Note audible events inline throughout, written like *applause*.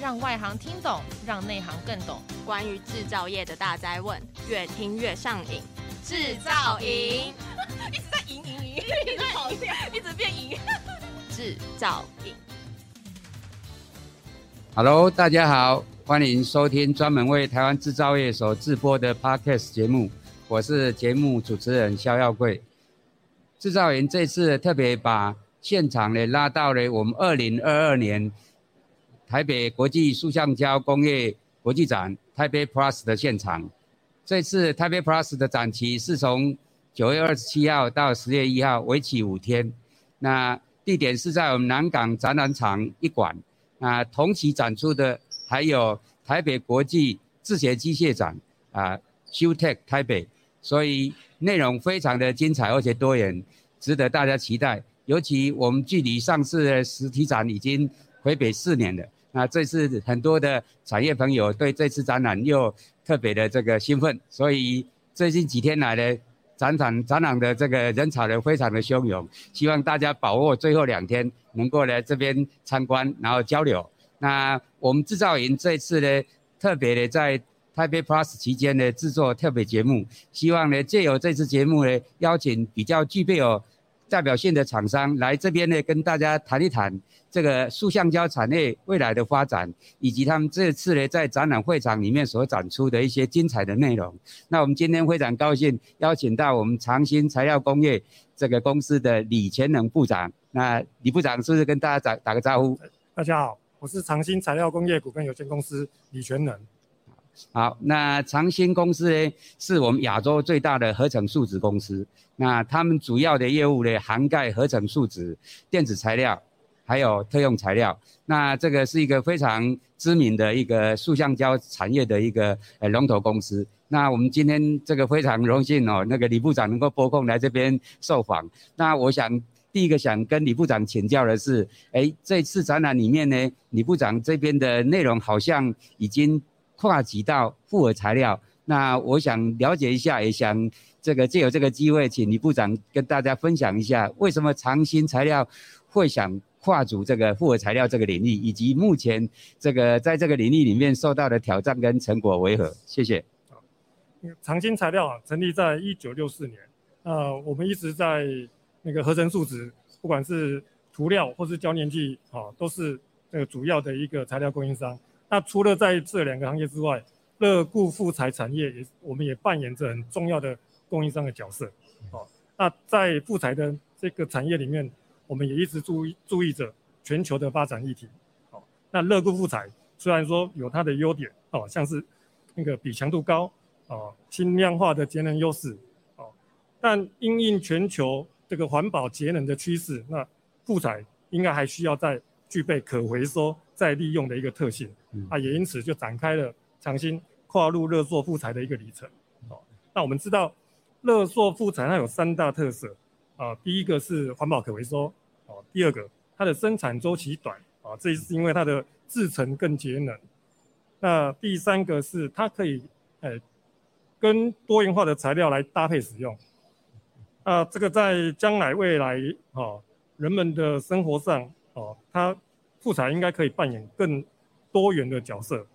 让外行听懂，让内行更懂。关于制造业的大灾问，越听越上瘾。制造营 *laughs* 一直在赢赢赢，一直跑掉，一直变赢。*laughs* 制造营。Hello，大家好，欢迎收听专门为台湾制造业所制播的 Podcast 节目。我是节目主持人肖耀贵。制造营这次特别把现场呢拉到了我们二零二二年。台北国际塑橡胶工业国际展台北 Plus 的现场，这次台北 Plus 的展期是从九月二十七号到十月一号，为期五天。那地点是在我们南港展览场一馆。那同期展出的还有台北国际制鞋机械展啊，Shoetech 台北，所以内容非常的精彩而且多元，值得大家期待。尤其我们距离上次的实体展已经回北四年了。那这次很多的产业朋友对这次展览又特别的这个兴奋，所以最近几天来呢展场展览的这个人潮呢非常的汹涌，希望大家把握最后两天能够来这边参观，然后交流。那我们制造营这次呢特别的在台北 Plus 期间呢制作特别节目，希望呢借由这次节目呢邀请比较具备有代表性的厂商来这边呢跟大家谈一谈。这个塑橡胶产业未来的发展，以及他们这次呢在展览会场里面所展出的一些精彩的内容。那我们今天非常高兴邀请到我们长兴材料工业这个公司的李全能部长。那李部长是不是跟大家打打个招呼？大家好，我是长兴材料工业股份有限公司李全能。好，那长兴公司呢是我们亚洲最大的合成树脂公司。那他们主要的业务呢涵盖合成树脂、电子材料。还有特用材料，那这个是一个非常知名的一个塑橡胶产业的一个呃龙头公司。那我们今天这个非常荣幸哦，那个李部长能够拨空来这边受访。那我想第一个想跟李部长请教的是，哎，这次展览里面呢，李部长这边的内容好像已经跨级到复合材料。那我想了解一下，也想这个借由这个机会，请李部长跟大家分享一下，为什么长兴材料会想跨足这个复合材料这个领域，以及目前这个在这个领域里面受到的挑战跟成果为何？谢谢。长兴材料啊，成立在一九六四年，呃，我们一直在那个合成树脂，不管是涂料或是胶粘剂，啊，都是那个主要的一个材料供应商。那除了在这两个行业之外，乐固复材产业也，我们也扮演着很重要的供应商的角色。哦，那在复材的这个产业里面。我们也一直注意注意着全球的发展议题。哦，那乐固复材虽然说有它的优点，哦，像是那个比强度高，哦，轻量化的节能优势，哦，但因应全球这个环保节能的趋势，那复材应该还需要再具备可回收再利用的一个特性。啊，也因此就展开了长兴跨入热塑复材的一个里程。哦，那我们知道热塑复材它有三大特色。啊，第一个是环保可回收，哦，第二个它的生产周期短，啊，这是因为它的制成更节能。那第三个是它可以，哎，跟多元化的材料来搭配使用。啊，这个在将来未来，哦，人们的生活上，哦，它复材应该可以扮演更多元的角色。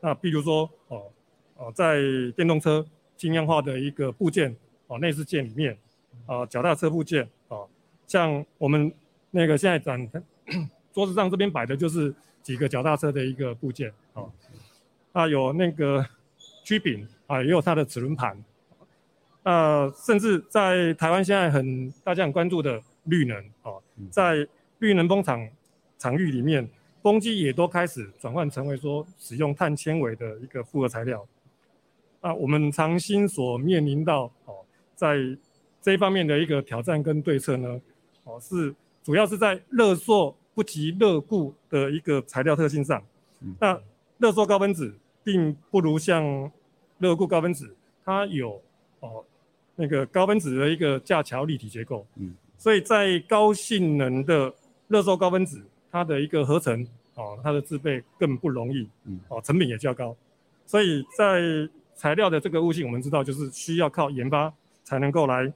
那比如说，哦，哦，在电动车轻量化的一个部件，哦，内饰件里面。啊，脚踏车部件啊，像我们那个现在展桌子上这边摆的就是几个脚踏车的一个部件啊，啊有那个曲柄啊，也有它的齿轮盘，啊，甚至在台湾现在很大家很关注的绿能啊，在绿能风场场域里面，风机也都开始转换成为说使用碳纤维的一个复合材料，啊，我们长兴所面临到哦，在这一方面的一个挑战跟对策呢，哦，是主要是在热缩不及热固的一个材料特性上。那热缩高分子并不如像热固高分子，它有哦那个高分子的一个架桥立体结构。嗯。所以在高性能的热缩高分子，它的一个合成哦，它的制备更不容易。嗯。哦，成本也较高。所以在材料的这个物性，我们知道就是需要靠研发才能够来。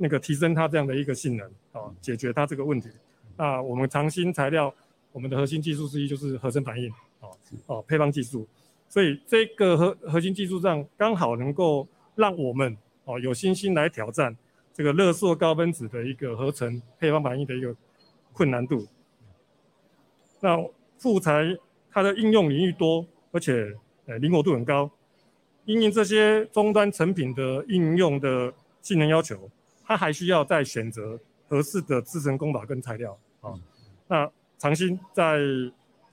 那个提升它这样的一个性能啊，解决它这个问题。那我们长兴材料，我们的核心技术之一就是合成反应哦哦配方技术，所以这个核核心技术上刚好能够让我们哦有信心来挑战这个热塑高分子的一个合成配方反应的一个困难度。那副材它的应用领域多，而且呃灵活度很高，因应这些终端成品的应用的性能要求，它还需要再选择合适的制成工法跟材料啊。那长兴在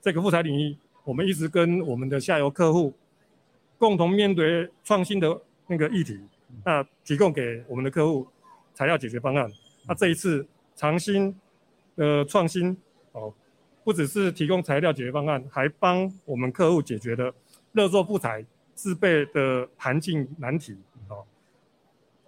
这个副材领域，我们一直跟我们的下游客户共同面对创新的那个议题，那提供给我们的客户材料解决方案。那这一次长兴的创新哦。不只是提供材料解决方案，还帮我们客户解决了热塑副材制备的环境难题，哦，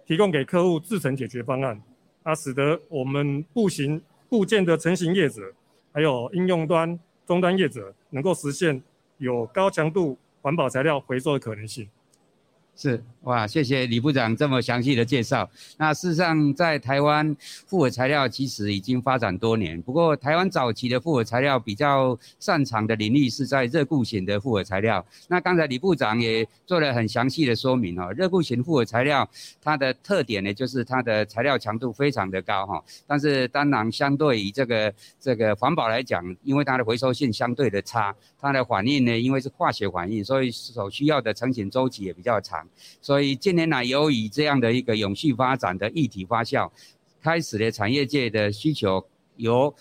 提供给客户制成解决方案，啊使得我们部型部件的成型业者，还有应用端终端业者，能够实现有高强度环保材料回收的可能性。是哇，谢谢李部长这么详细的介绍。那事实上，在台湾复合材料其实已经发展多年。不过，台湾早期的复合材料比较擅长的领域是在热固型的复合材料。那刚才李部长也做了很详细的说明哈，热固型复合材料它的特点呢，就是它的材料强度非常的高哈。但是当然，相对于这个这个环保来讲，因为它的回收性相对的差，它的反应呢，因为是化学反应，所以所需要的成型周期也比较长。所以近年来，由于这样的一个永续发展的议题发酵，开始了产业界的需求由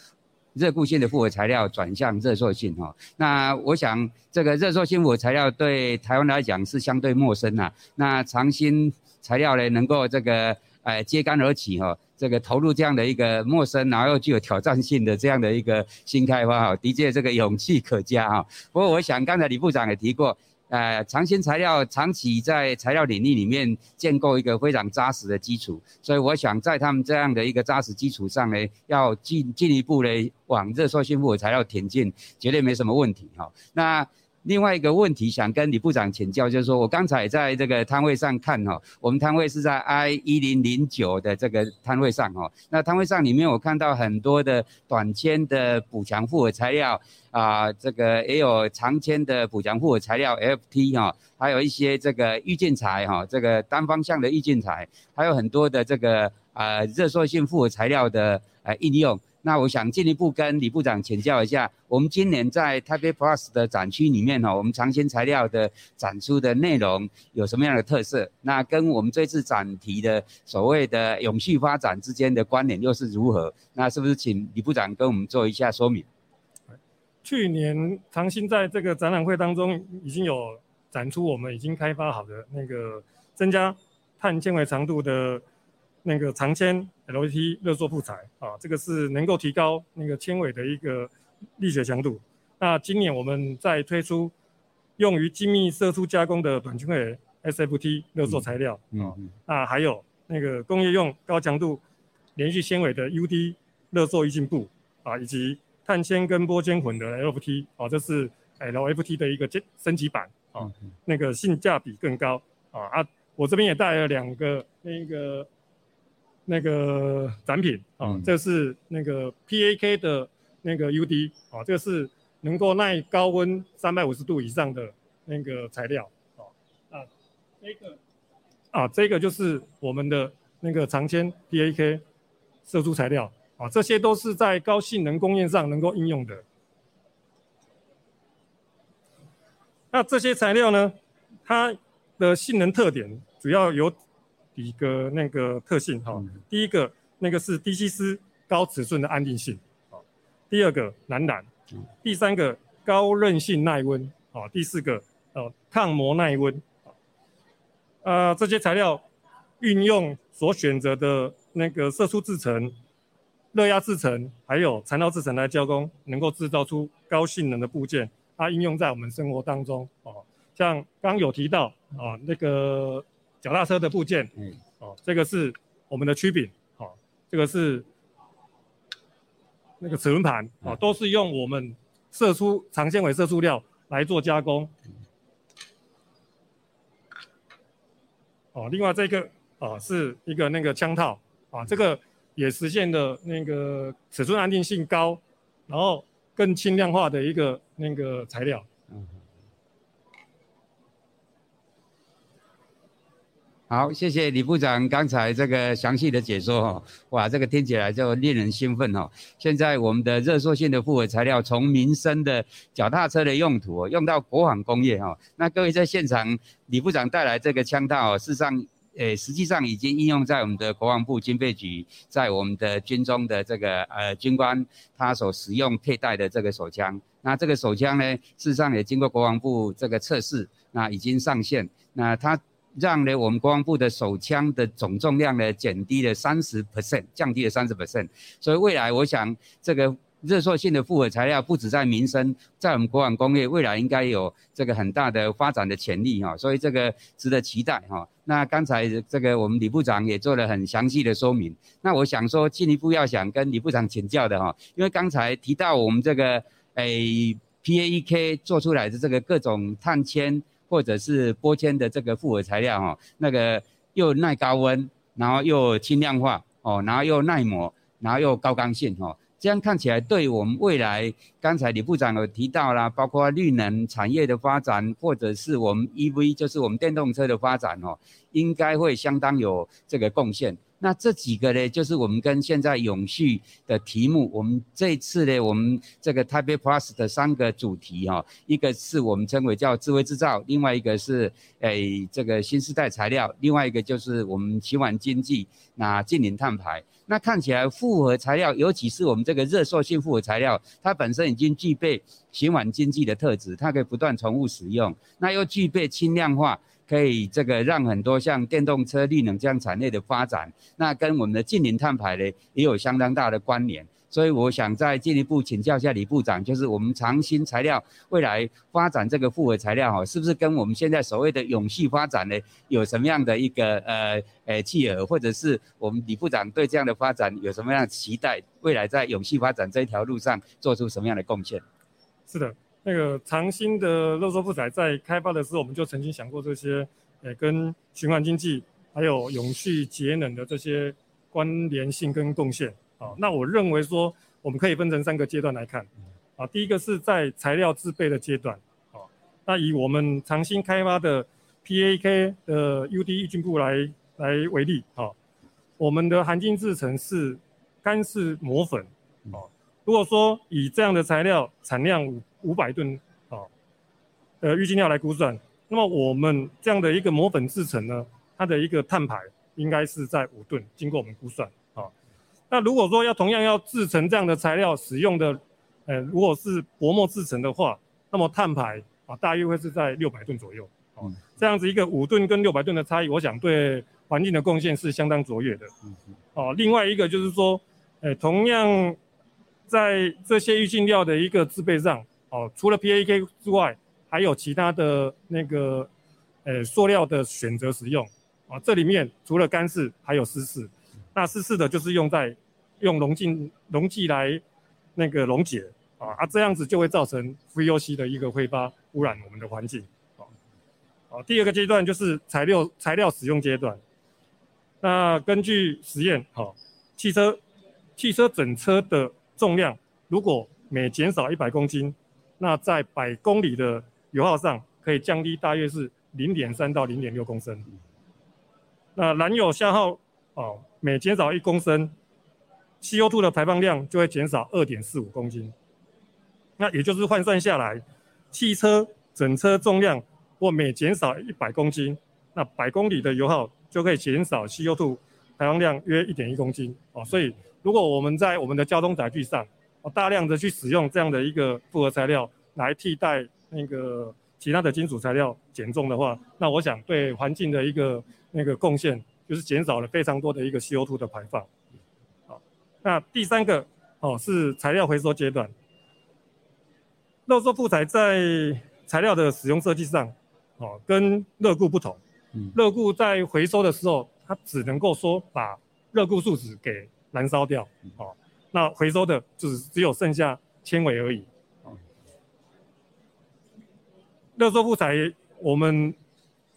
热固性的复合材料转向热塑性哈。那我想，这个热塑性复合材料对台湾来讲是相对陌生呐。那长兴材料呢，能够这个呃揭竿而起哈，这个投入这样的一个陌生，然后又具有挑战性的这样的一个新开发哈，的确这个勇气可嘉哈。不过我想，刚才李部长也提过。呃，长兴材料长期在材料领域里面建构一个非常扎实的基础，所以我想在他们这样的一个扎实基础上呢，要进进一步的往热塑性复合材料挺进，绝对没什么问题哈。那。另外一个问题想跟李部长请教，就是说我刚才在这个摊位上看哈，我们摊位是在 I 一零零九的这个摊位上哈，那摊位上里面我看到很多的短纤的补强复合材料啊，这个也有长纤的补强复合材料 FT 哈，还有一些这个预进材哈，这个单方向的预进材，还有很多的这个啊热塑性复合材料的呃应用。那我想进一步跟李部长请教一下，我们今年在台北 Plus 的展区里面哈，我们长兴材料的展出的内容有什么样的特色？那跟我们这次展题的所谓的永续发展之间的关联又是如何？那是不是请李部长跟我们做一下说明？去年长兴在这个展览会当中已经有展出我们已经开发好的那个增加碳纤维长度的。那个长纤 LVT 热塑副材啊，这个是能够提高那个纤维的一个力学强度。那今年我们在推出用于精密射出加工的短纤维 SFT 热塑材料，啊，还有那个工业用高强度连续纤维的 UD 热塑一进步啊，以及碳纤跟玻纤混的 LFT 啊，这是 LFT 的一个升级版啊，那个性价比更高啊啊，我这边也带了两个那个。那个展品啊，嗯、这是那个 PAK 的那个 UD 啊，这个是能够耐高温三百五十度以上的那个材料啊。啊，这个啊，这个就是我们的那个长纤 PAK 射出材料啊，这些都是在高性能工业上能够应用的。那这些材料呢，它的性能特点主要有。一个那个特性哈，第一个那个是低吸湿高尺寸的安定性，第二个难燃，第三个高韧性耐温，啊，第四个呃抗磨耐温，啊，这些材料运用所选择的那个射出制成、热压制成，还有缠绕制成来加工，能够制造出高性能的部件，它应用在我们生活当中，哦，像刚有提到啊那个。脚踏车的部件，嗯，哦，这个是我们的曲柄，哦，这个是那个齿轮盘，哦，都是用我们射出长纤维射出料来做加工。哦，另外这个啊是一个那个枪套，啊，这个也实现了那个尺寸安定性高，然后更轻量化的一个那个材料。好，谢谢李部长刚才这个详细的解说哈，哇，这个听起来就令人兴奋哈。现在我们的热塑性的复合材料从民生的脚踏车的用途用到国防工业哈，那各位在现场，李部长带来这个枪套，事实上，诶，实际上已经应用在我们的国防部军备局，在我们的军中的这个呃军官他所使用佩戴的这个手枪，那这个手枪呢，事实上也经过国防部这个测试，那已经上线，那它。让呢，我们国防部的手枪的总重量呢减低了三十 percent，降低了三十 percent。所以未来我想，这个热塑性的复合材料不止在民生，在我们国防工业未来应该有这个很大的发展的潜力哈。所以这个值得期待哈。那刚才这个我们李部长也做了很详细的说明。那我想说进一步要想跟李部长请教的哈，因为刚才提到我们这个诶、欸、PAEK 做出来的这个各种碳纤。或者是玻纤的这个复合材料哈，那个又耐高温，然后又轻量化哦，然后又耐磨，然后又高刚性哦，这样看起来对我们未来，刚才李部长有提到啦，包括绿能产业的发展，或者是我们 EV，就是我们电动车的发展哦，应该会相当有这个贡献。那这几个呢，就是我们跟现在永续的题目。我们这一次呢，我们这个 Type Plus 的三个主题哈，一个是我们称为叫智慧制造，另外一个是诶这个新时代材料，另外一个就是我们循环经济，那近零碳排。那看起来复合材料，尤其是我们这个热塑性复合材料，它本身已经具备循环经济的特质，它可以不断重复使用，那又具备轻量化。可以这个让很多像电动车、绿能这样产业的发展，那跟我们的近零碳排呢也有相当大的关联。所以我想再进一步请教一下李部长，就是我们长兴材料未来发展这个复合材料哈，是不是跟我们现在所谓的永续发展呢有什么样的一个呃呃契合，或者是我们李部长对这样的发展有什么样的期待？未来在永续发展这一条路上做出什么样的贡献？是的。那个长兴的热塑复材在开发的时候，我们就曾经想过这些，呃，跟循环经济还有永续节能的这些关联性跟贡献。啊，那我认为说，我们可以分成三个阶段来看。啊，第一个是在材料制备的阶段。啊，那以我们长兴开发的 PAK 的 UD 抑菌布来来为例。啊，我们的含金制程是干式磨粉。啊，如果说以这样的材料产量五百吨啊，呃，预计料来估算，那么我们这样的一个磨粉制成呢，它的一个碳排应该是在五吨，经过我们估算啊。那如果说要同样要制成这样的材料使用的，呃，如果是薄膜制成的话，那么碳排啊大约会是在六百吨左右。哦，这样子一个五吨跟六百吨的差异，我想对环境的贡献是相当卓越的。哦，另外一个就是说，呃，同样在这些预浸料的一个制备上。哦，除了 P A K 之外，还有其他的那个，呃，塑料的选择使用啊。这里面除了干式，还有湿式。那湿式的就是用在用溶剂溶剂来那个溶解啊，啊，这样子就会造成 VOC 的一个挥发，污染我们的环境。啊，第二个阶段就是材料材料使用阶段。那根据实验，好，汽车汽车整车的重量如果每减少一百公斤，那在百公里的油耗上可以降低大约是零点三到零点六公升。那燃油消耗哦，每减少一公升，CO2 的排放量就会减少二点四五公斤。那也就是换算下来，汽车整车重量或每减少一百公斤，那百公里的油耗就可以减少 CO2 排放量约一点一公斤。哦，所以如果我们在我们的交通载具上，大量的去使用这样的一个复合材料来替代那个其他的金属材料减重的话，那我想对环境的一个那个贡献就是减少了非常多的一个 CO2 的排放。好，那第三个哦是材料回收阶段。热塑复材在材料的使用设计上，哦跟热固不同。热固在回收的时候，它只能够说把热固树脂给燃烧掉。哦。那回收的就是只有剩下纤维而已。热塑复材，我们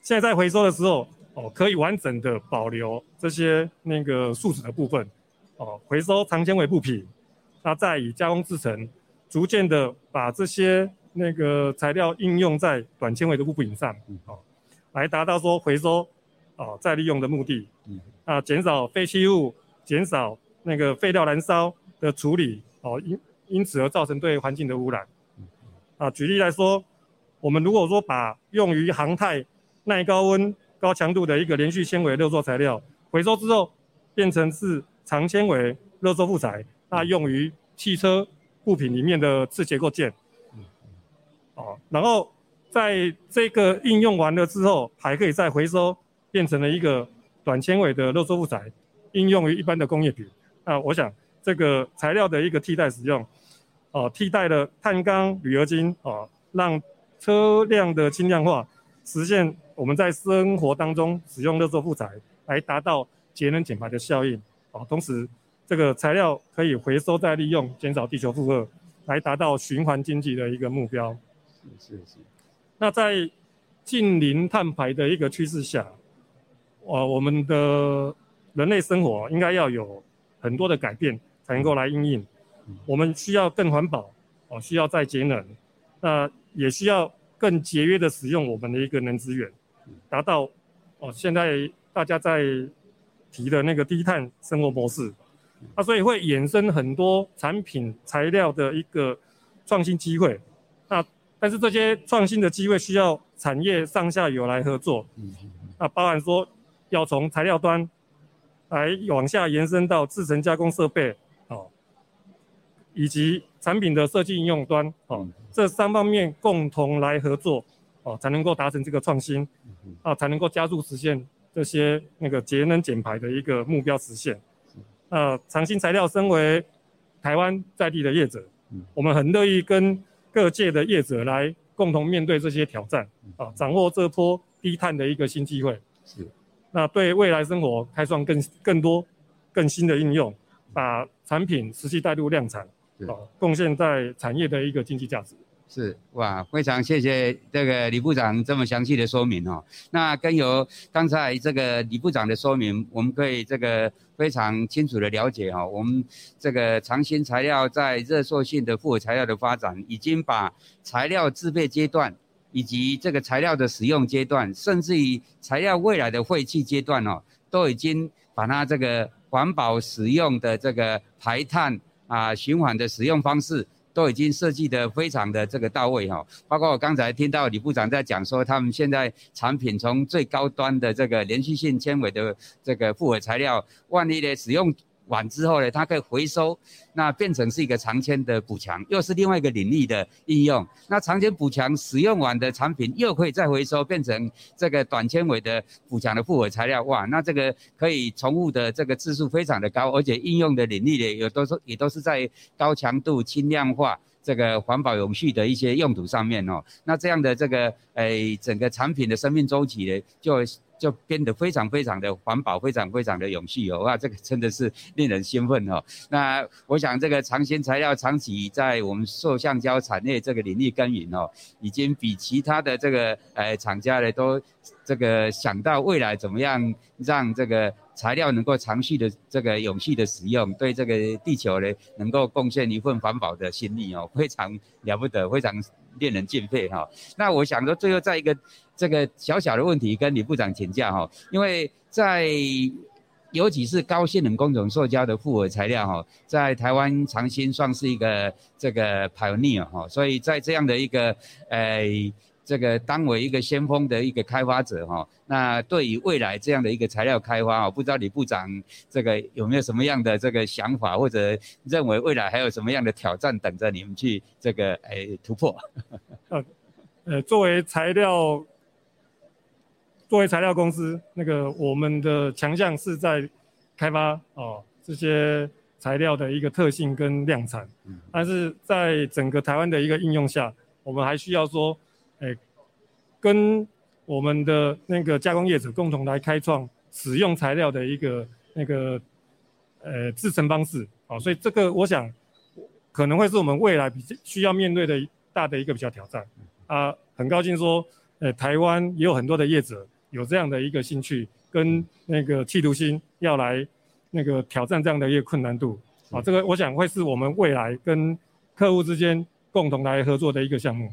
现在在回收的时候，哦，可以完整的保留这些那个树脂的部分，哦，回收长纤维布品，那再以加工制成，逐渐的把这些那个材料应用在短纤维的布品上，哦，来达到说回收，哦再利用的目的，啊，减少废弃物，减少那个废料燃烧的处理，哦，因因此而造成对环境的污染。啊，举例来说，我们如果说把用于航太、耐高温、高强度的一个连续纤维热塑材料回收之后，变成是长纤维热塑副材，那用于汽车部品里面的次结构件。哦，然后在这个应用完了之后，还可以再回收，变成了一个短纤维的热塑副材，应用于一般的工业品。那我想这个材料的一个替代使用。哦，替代了碳钢、铝合金，哦，让车辆的轻量化，实现我们在生活当中使用热塑副材，来达到节能减排的效应。哦，同时这个材料可以回收再利用，减少地球负荷，来达到循环经济的一个目标。是是是。那在近零碳排的一个趋势下，哦，我们的人类生活应该要有很多的改变，才能够来应应。我们需要更环保，哦，需要再节能，那也需要更节约的使用我们的一个能资源，达到哦现在大家在提的那个低碳生活模式，那所以会衍生很多产品材料的一个创新机会，那但是这些创新的机会需要产业上下游来合作，那包含说要从材料端来往下延伸到制成加工设备。以及产品的设计应用端，哦，这三方面共同来合作，哦，才能够达成这个创新，啊，才能够加速实现这些那个节能减排的一个目标实现。呃，长兴材料身为台湾在地的业者，我们很乐意跟各界的业者来共同面对这些挑战，啊，掌握这波低碳的一个新机会。是，那对未来生活开创更更多更新的应用，把产品实际带入量产。哦，贡献在产业的一个经济价值。是哇，非常谢谢这个李部长这么详细的说明哦。那跟由刚才这个李部长的说明，我们可以这个非常清楚的了解哦，我们这个长兴材料在热塑性的复合材料的发展，已经把材料制备阶段，以及这个材料的使用阶段，甚至于材料未来的废弃阶段哦，都已经把它这个环保使用的这个排碳。啊，循环的使用方式都已经设计的非常的这个到位哈，包括我刚才听到李部长在讲说，他们现在产品从最高端的这个连续性纤维的这个复合材料，万一的使用。完之后呢，它可以回收，那变成是一个长纤的补强，又是另外一个领域的应用。那长纤补强使用完的产品又可以再回收，变成这个短纤维的补强的复合材料。哇，那这个可以重复的这个次数非常的高，而且应用的领域呢，也都是也都是在高强度轻量化这个环保永续的一些用途上面哦。那这样的这个诶整个产品的生命周期呢，就。就变得非常非常的环保，非常非常的永续哦，哇，这个真的是令人兴奋哦。那我想这个长兴材料长期在我们塑橡胶产业这个领域耕耘哦，已经比其他的这个呃厂家呢都这个想到未来怎么样让这个材料能够长续的这个永续的使用，对这个地球呢能够贡献一份环保的心力哦，非常了不得，非常令人敬佩哈。那我想说最后再一个。这个小小的问题跟李部长请教哈，因为在尤其是高性能工种塑胶的复合材料哈，在台湾长兴算是一个这个 pioneer 哈，所以在这样的一个呃这个当为一个先锋的一个开发者哈，那对于未来这样的一个材料开发哦，不知道李部长这个有没有什么样的这个想法，或者认为未来还有什么样的挑战等着你们去这个哎突破？*laughs* 呃呃，作为材料。作为材料公司，那个我们的强项是在开发哦这些材料的一个特性跟量产，但是在整个台湾的一个应用下，我们还需要说，诶，跟我们的那个加工业者共同来开创使用材料的一个那个呃制程方式，哦，所以这个我想可能会是我们未来比较需要面对的大的一个比较挑战啊，很高兴说，呃，台湾也有很多的业者。有这样的一个兴趣跟那个企图心，要来那个挑战这样的一个困难度啊，这个我想会是我们未来跟客户之间共同来合作的一个项目。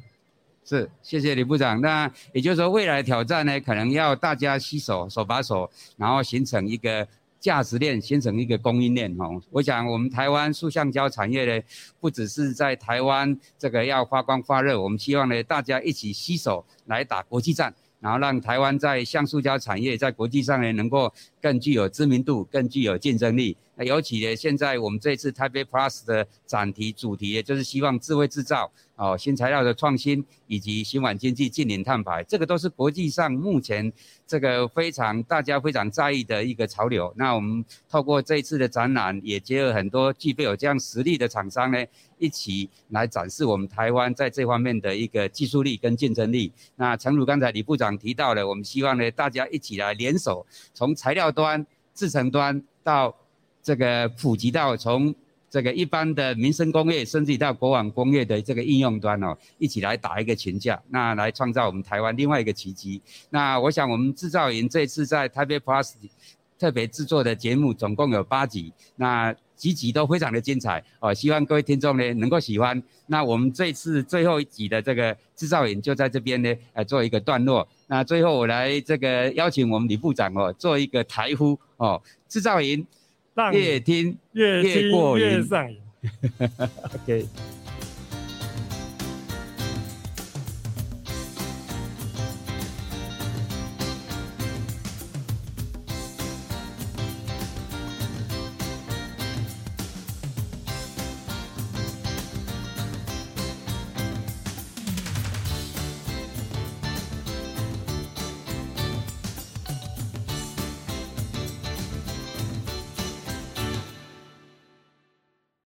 是，谢谢李部长。那也就是说，未来的挑战呢，可能要大家携手，手把手，然后形成一个价值链，形成一个供应链。哦，我想我们台湾塑橡胶产业呢，不只是在台湾这个要发光发热，我们希望呢，大家一起携手来打国际战。然后让台湾在橡塑胶产业在国际上呢，能够更具有知名度，更具有竞争力。那尤其呢，现在我们这次台北 Plus 的展题主题，就是希望智慧制造、哦新材料的创新以及循环经济、近零碳排，这个都是国际上目前这个非常大家非常在意的一个潮流。那我们透过这一次的展览，也结合很多具备有这样实力的厂商呢。一起来展示我们台湾在这方面的一个技术力跟竞争力。那诚如刚才李部长提到的，我们希望呢，大家一起来联手，从材料端、制程端到这个普及到从这个一般的民生工业，甚至到国网工业的这个应用端哦，一起来打一个群架，那来创造我们台湾另外一个奇迹。那我想我们制造营这次在台北 Plus 特别制作的节目总共有八集。那集集都非常的精彩哦，希望各位听众呢能够喜欢。那我们这次最后一集的这个制造营就在这边呢，呃，做一个段落。那最后我来这个邀请我们李部长哦，做一个台呼哦，制造营，越听越听越上瘾。*laughs* OK。